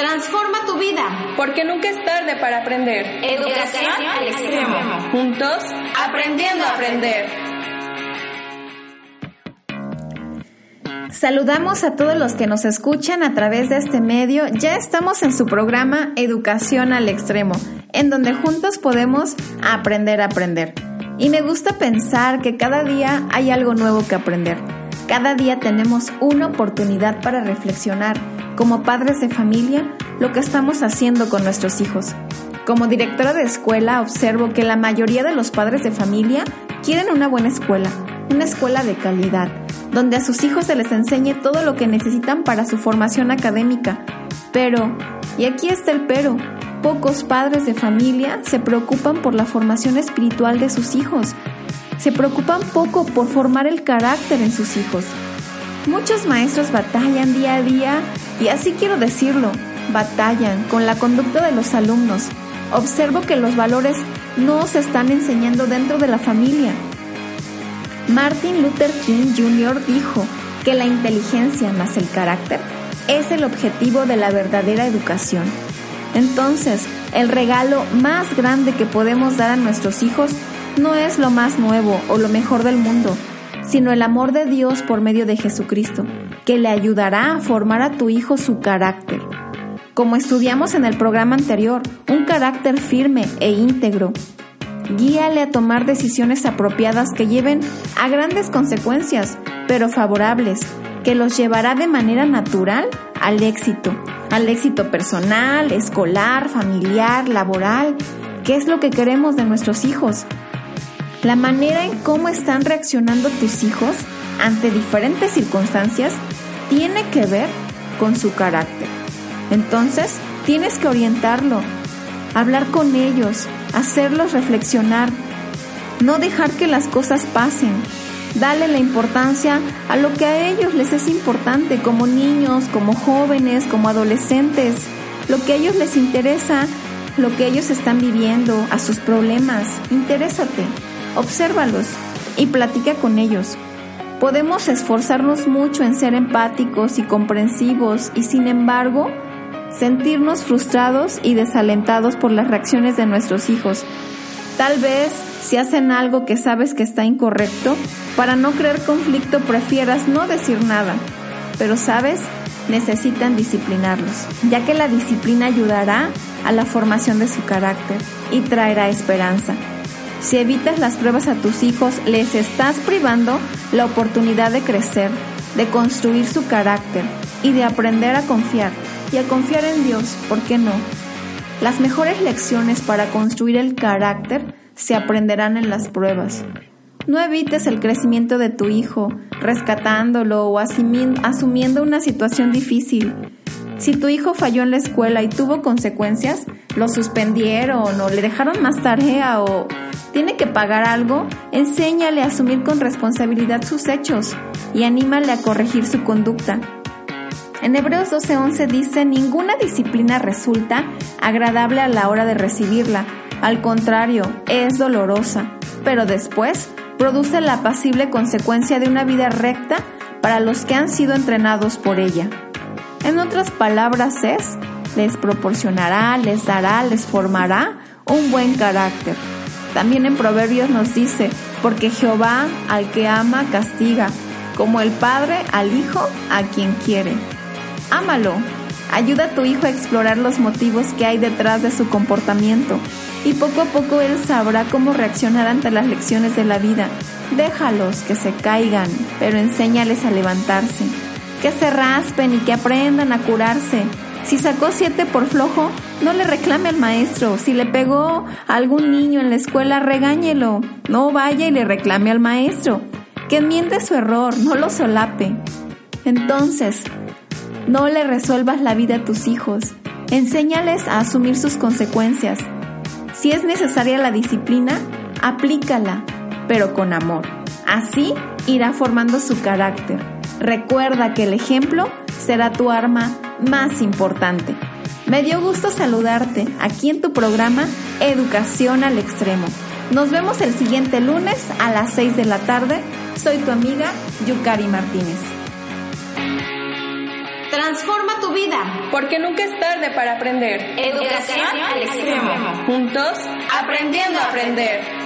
Transforma tu vida. Porque nunca es tarde para aprender. Educación al extremo. Juntos, aprendiendo a aprender. Saludamos a todos los que nos escuchan a través de este medio. Ya estamos en su programa Educación al Extremo, en donde juntos podemos aprender a aprender. Y me gusta pensar que cada día hay algo nuevo que aprender. Cada día tenemos una oportunidad para reflexionar como padres de familia lo que estamos haciendo con nuestros hijos. Como directora de escuela observo que la mayoría de los padres de familia quieren una buena escuela, una escuela de calidad, donde a sus hijos se les enseñe todo lo que necesitan para su formación académica. Pero, y aquí está el pero, pocos padres de familia se preocupan por la formación espiritual de sus hijos, se preocupan poco por formar el carácter en sus hijos. Muchos maestros batallan día a día, y así quiero decirlo, batallan con la conducta de los alumnos. Observo que los valores no se están enseñando dentro de la familia. Martin Luther King Jr. dijo que la inteligencia más el carácter es el objetivo de la verdadera educación. Entonces, el regalo más grande que podemos dar a nuestros hijos no es lo más nuevo o lo mejor del mundo, sino el amor de Dios por medio de Jesucristo, que le ayudará a formar a tu hijo su carácter. Como estudiamos en el programa anterior, un carácter firme e íntegro. Guíale a tomar decisiones apropiadas que lleven a grandes consecuencias, pero favorables, que los llevará de manera natural al éxito, al éxito personal, escolar, familiar, laboral, que es lo que queremos de nuestros hijos, la manera en cómo están reaccionando tus hijos ante diferentes circunstancias tiene que ver con su carácter. Entonces, tienes que orientarlo, hablar con ellos, hacerlos reflexionar, no dejar que las cosas pasen. Dale la importancia a lo que a ellos les es importante, como niños, como jóvenes, como adolescentes, lo que a ellos les interesa, lo que ellos están viviendo, a sus problemas. Interésate obsérvalos y platica con ellos. Podemos esforzarnos mucho en ser empáticos y comprensivos y sin embargo sentirnos frustrados y desalentados por las reacciones de nuestros hijos. Tal vez si hacen algo que sabes que está incorrecto, para no crear conflicto prefieras no decir nada. Pero sabes, necesitan disciplinarlos, ya que la disciplina ayudará a la formación de su carácter y traerá esperanza. Si evitas las pruebas a tus hijos, les estás privando la oportunidad de crecer, de construir su carácter y de aprender a confiar. Y a confiar en Dios, ¿por qué no? Las mejores lecciones para construir el carácter se aprenderán en las pruebas. No evites el crecimiento de tu hijo, rescatándolo o asumiendo una situación difícil. Si tu hijo falló en la escuela y tuvo consecuencias, lo suspendieron o le dejaron más tarea o tiene que pagar algo, enséñale a asumir con responsabilidad sus hechos y anímale a corregir su conducta. En Hebreos 12:11 dice, ninguna disciplina resulta agradable a la hora de recibirla, al contrario, es dolorosa, pero después produce la pasible consecuencia de una vida recta para los que han sido entrenados por ella. En otras palabras es, les proporcionará, les dará, les formará un buen carácter. También en Proverbios nos dice, porque Jehová al que ama castiga, como el Padre al Hijo a quien quiere. Ámalo. Ayuda a tu hijo a explorar los motivos que hay detrás de su comportamiento y poco a poco él sabrá cómo reaccionar ante las lecciones de la vida. Déjalos que se caigan, pero enséñales a levantarse que se raspen y que aprendan a curarse. Si sacó siete por flojo, no le reclame al maestro. Si le pegó a algún niño en la escuela, regáñelo. No vaya y le reclame al maestro. Que enmiende su error, no lo solape. Entonces, no le resuelvas la vida a tus hijos. Enséñales a asumir sus consecuencias. Si es necesaria la disciplina, aplícala, pero con amor. Así irá formando su carácter. Recuerda que el ejemplo será tu arma más importante. Me dio gusto saludarte aquí en tu programa Educación al Extremo. Nos vemos el siguiente lunes a las 6 de la tarde. Soy tu amiga Yukari Martínez. Transforma tu vida. Porque nunca es tarde para aprender. Educación al extremo. Juntos, aprendiendo a aprender.